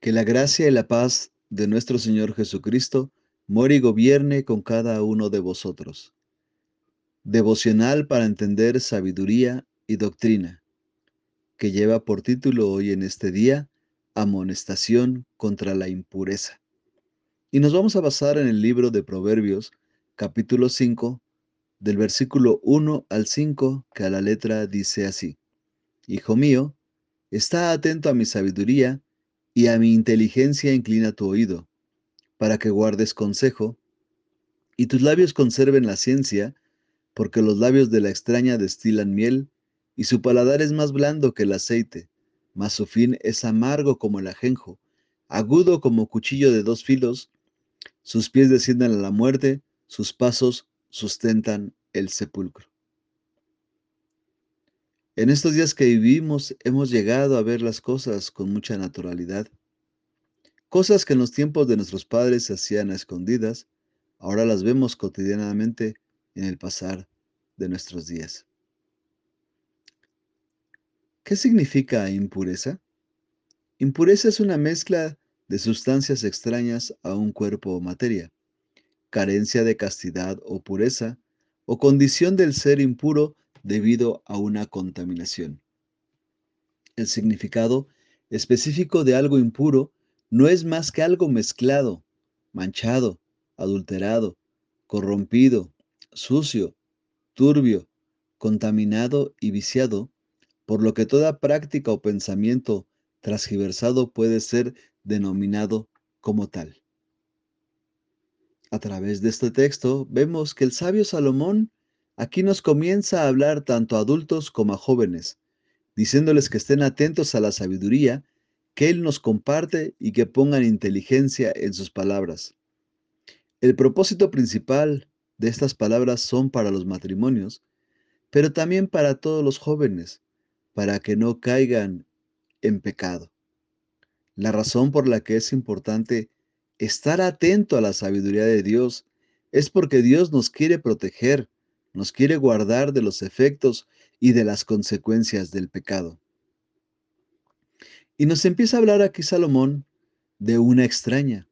Que la gracia y la paz de nuestro Señor Jesucristo more y gobierne con cada uno de vosotros. Devocional para entender sabiduría y doctrina, que lleva por título hoy en este día Amonestación contra la impureza. Y nos vamos a basar en el libro de Proverbios, capítulo 5, del versículo 1 al 5, que a la letra dice así. Hijo mío, está atento a mi sabiduría y a mi inteligencia inclina tu oído, para que guardes consejo, y tus labios conserven la ciencia, porque los labios de la extraña destilan miel, y su paladar es más blando que el aceite, mas su fin es amargo como el ajenjo, agudo como cuchillo de dos filos, sus pies descienden a la muerte, sus pasos sustentan el sepulcro. En estos días que vivimos hemos llegado a ver las cosas con mucha naturalidad. Cosas que en los tiempos de nuestros padres se hacían a escondidas, ahora las vemos cotidianamente en el pasar de nuestros días. ¿Qué significa impureza? Impureza es una mezcla de sustancias extrañas a un cuerpo o materia, carencia de castidad o pureza, o condición del ser impuro debido a una contaminación. El significado específico de algo impuro no es más que algo mezclado, manchado, adulterado, corrompido, sucio, turbio, contaminado y viciado, por lo que toda práctica o pensamiento transgiversado puede ser denominado como tal. A través de este texto vemos que el sabio Salomón Aquí nos comienza a hablar tanto a adultos como a jóvenes, diciéndoles que estén atentos a la sabiduría que Él nos comparte y que pongan inteligencia en sus palabras. El propósito principal de estas palabras son para los matrimonios, pero también para todos los jóvenes, para que no caigan en pecado. La razón por la que es importante estar atento a la sabiduría de Dios es porque Dios nos quiere proteger, nos quiere guardar de los efectos y de las consecuencias del pecado. Y nos empieza a hablar aquí Salomón de una extraña.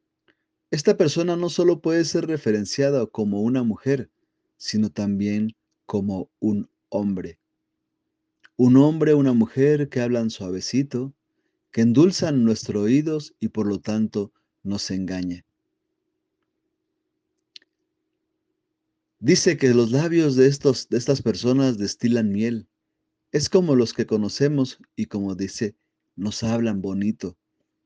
Esta persona no solo puede ser referenciada como una mujer, sino también como un hombre. Un hombre, una mujer que hablan suavecito, que endulzan nuestros oídos y por lo tanto nos engaña. Dice que los labios de, estos, de estas personas destilan miel. Es como los que conocemos y como dice, nos hablan bonito.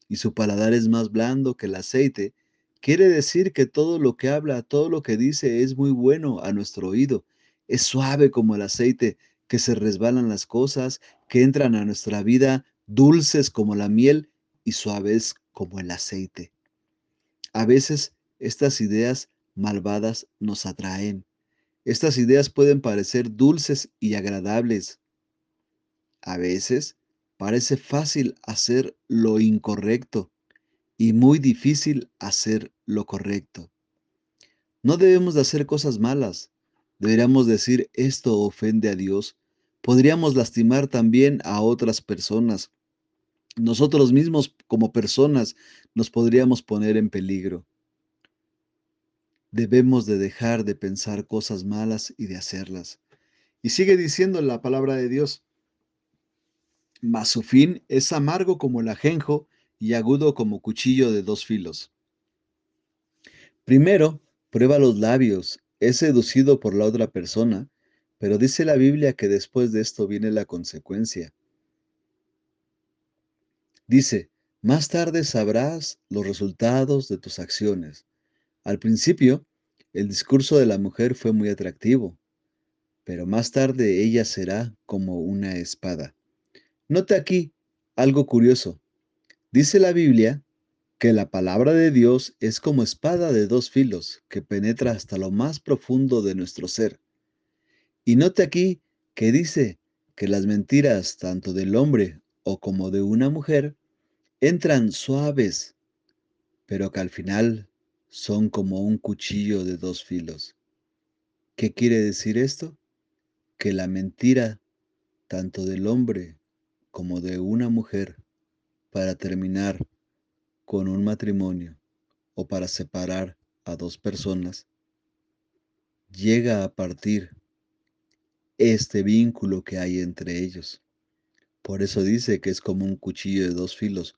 Y su paladar es más blando que el aceite. Quiere decir que todo lo que habla, todo lo que dice es muy bueno a nuestro oído. Es suave como el aceite, que se resbalan las cosas, que entran a nuestra vida dulces como la miel y suaves como el aceite. A veces estas ideas malvadas nos atraen. Estas ideas pueden parecer dulces y agradables. A veces parece fácil hacer lo incorrecto y muy difícil hacer lo correcto. No debemos de hacer cosas malas. Deberíamos decir esto ofende a Dios. Podríamos lastimar también a otras personas. Nosotros mismos como personas nos podríamos poner en peligro. Debemos de dejar de pensar cosas malas y de hacerlas. Y sigue diciendo la palabra de Dios, mas su fin es amargo como el ajenjo y agudo como cuchillo de dos filos. Primero, prueba los labios, es seducido por la otra persona, pero dice la Biblia que después de esto viene la consecuencia. Dice, más tarde sabrás los resultados de tus acciones. Al principio, el discurso de la mujer fue muy atractivo, pero más tarde ella será como una espada. Nota aquí algo curioso. Dice la Biblia que la palabra de Dios es como espada de dos filos que penetra hasta lo más profundo de nuestro ser. Y note aquí que dice que las mentiras tanto del hombre o como de una mujer entran suaves, pero que al final son como un cuchillo de dos filos. ¿Qué quiere decir esto? Que la mentira, tanto del hombre como de una mujer, para terminar con un matrimonio o para separar a dos personas, llega a partir este vínculo que hay entre ellos. Por eso dice que es como un cuchillo de dos filos,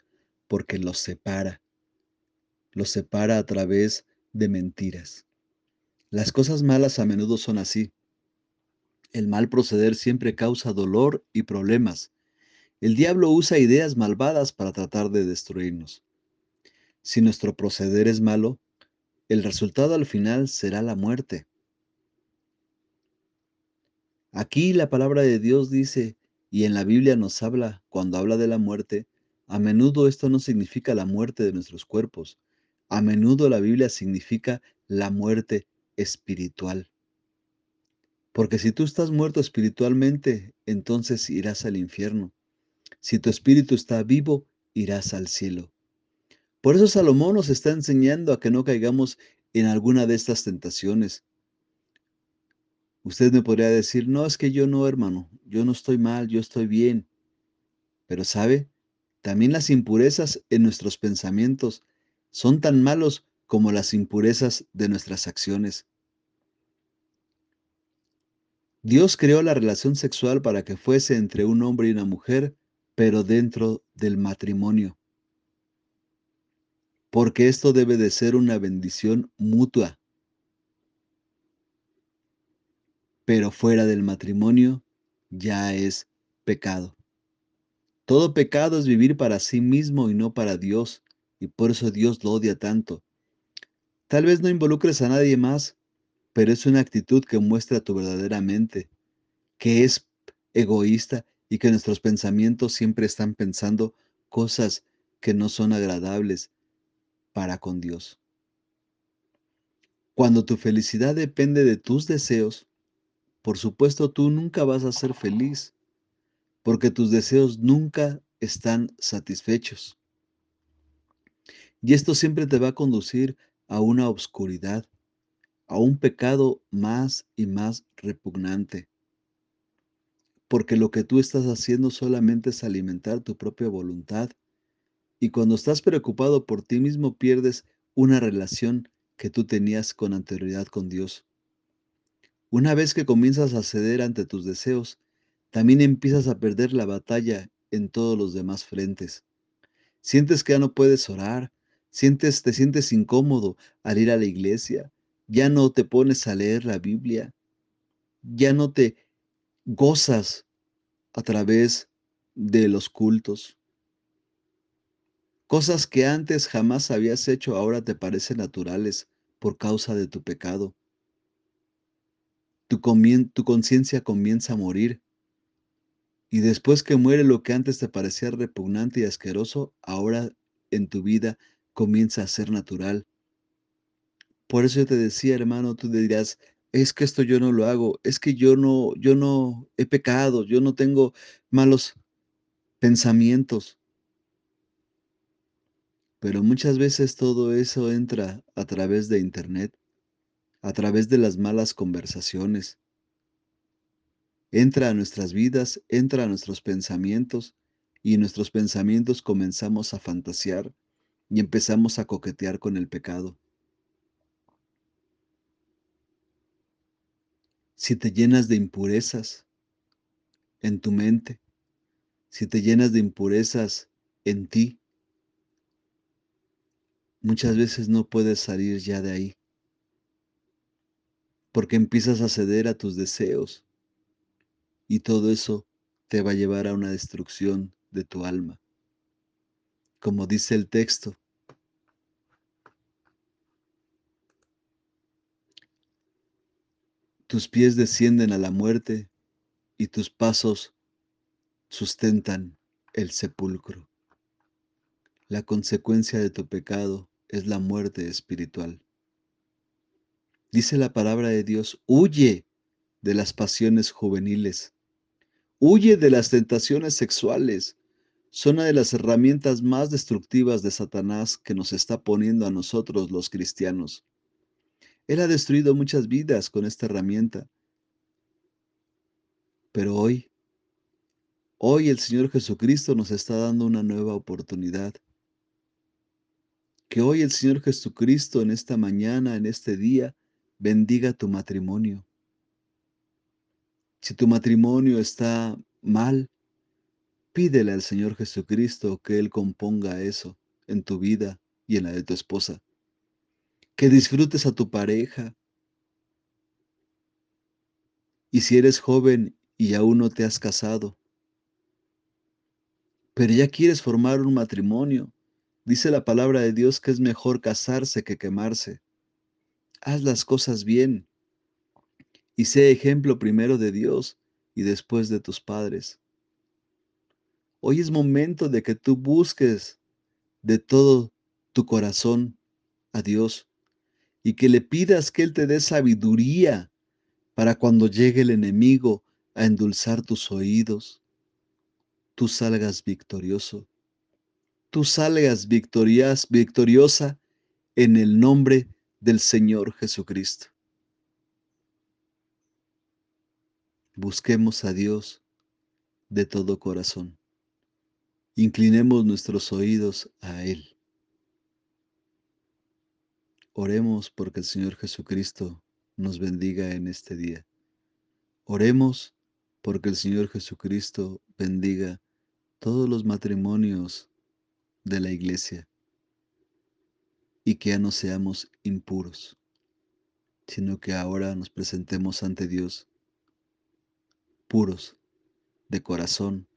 porque los separa. Los separa a través de mentiras. Las cosas malas a menudo son así. El mal proceder siempre causa dolor y problemas. El diablo usa ideas malvadas para tratar de destruirnos. Si nuestro proceder es malo, el resultado al final será la muerte. Aquí la palabra de Dios dice, y en la Biblia nos habla, cuando habla de la muerte, a menudo esto no significa la muerte de nuestros cuerpos, a menudo la Biblia significa la muerte espiritual. Porque si tú estás muerto espiritualmente, entonces irás al infierno. Si tu espíritu está vivo, irás al cielo. Por eso Salomón nos está enseñando a que no caigamos en alguna de estas tentaciones. Usted me podría decir, no, es que yo no, hermano, yo no estoy mal, yo estoy bien. Pero sabe, también las impurezas en nuestros pensamientos son tan malos como las impurezas de nuestras acciones. Dios creó la relación sexual para que fuese entre un hombre y una mujer, pero dentro del matrimonio. Porque esto debe de ser una bendición mutua. pero fuera del matrimonio ya es pecado. Todo pecado es vivir para sí mismo y no para Dios, y por eso Dios lo odia tanto. Tal vez no involucres a nadie más, pero es una actitud que muestra tu verdadera mente, que es egoísta y que nuestros pensamientos siempre están pensando cosas que no son agradables para con Dios. Cuando tu felicidad depende de tus deseos, por supuesto tú nunca vas a ser feliz, porque tus deseos nunca están satisfechos. Y esto siempre te va a conducir a una obscuridad, a un pecado más y más repugnante. Porque lo que tú estás haciendo solamente es alimentar tu propia voluntad. Y cuando estás preocupado por ti mismo pierdes una relación que tú tenías con anterioridad con Dios. Una vez que comienzas a ceder ante tus deseos, también empiezas a perder la batalla en todos los demás frentes. Sientes que ya no puedes orar, sientes, te sientes incómodo al ir a la iglesia, ya no te pones a leer la Biblia, ya no te gozas a través de los cultos. Cosas que antes jamás habías hecho ahora te parecen naturales por causa de tu pecado tu, conciencia comienza a morir. Y después que muere lo que antes te parecía repugnante y asqueroso, ahora en tu vida comienza a ser natural. Por eso yo te decía, hermano, tú dirás, es que esto yo no lo hago, es que yo no, yo no he pecado, yo no tengo malos pensamientos. Pero muchas veces todo eso entra a través de internet a través de las malas conversaciones. Entra a nuestras vidas, entra a nuestros pensamientos y nuestros pensamientos comenzamos a fantasear y empezamos a coquetear con el pecado. Si te llenas de impurezas en tu mente, si te llenas de impurezas en ti, muchas veces no puedes salir ya de ahí porque empiezas a ceder a tus deseos y todo eso te va a llevar a una destrucción de tu alma. Como dice el texto, tus pies descienden a la muerte y tus pasos sustentan el sepulcro. La consecuencia de tu pecado es la muerte espiritual. Dice la palabra de Dios, huye de las pasiones juveniles, huye de las tentaciones sexuales. Son una de las herramientas más destructivas de Satanás que nos está poniendo a nosotros los cristianos. Él ha destruido muchas vidas con esta herramienta. Pero hoy, hoy el Señor Jesucristo nos está dando una nueva oportunidad. Que hoy el Señor Jesucristo en esta mañana, en este día, bendiga tu matrimonio. Si tu matrimonio está mal, pídele al Señor Jesucristo que Él componga eso en tu vida y en la de tu esposa. Que disfrutes a tu pareja. Y si eres joven y aún no te has casado, pero ya quieres formar un matrimonio, dice la palabra de Dios que es mejor casarse que quemarse. Haz las cosas bien y sé ejemplo primero de Dios y después de tus padres. Hoy es momento de que tú busques de todo tu corazón a Dios y que le pidas que Él te dé sabiduría para cuando llegue el enemigo a endulzar tus oídos, tú salgas victorioso, tú salgas victorias, victoriosa en el nombre del Señor Jesucristo. Busquemos a Dios de todo corazón. Inclinemos nuestros oídos a Él. Oremos porque el Señor Jesucristo nos bendiga en este día. Oremos porque el Señor Jesucristo bendiga todos los matrimonios de la iglesia y que ya no seamos impuros, sino que ahora nos presentemos ante Dios puros de corazón,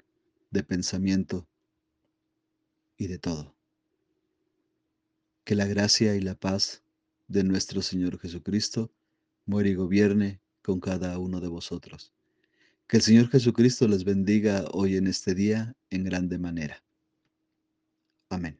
de pensamiento y de todo. Que la gracia y la paz de nuestro Señor Jesucristo muere y gobierne con cada uno de vosotros. Que el Señor Jesucristo les bendiga hoy en este día en grande manera. Amén.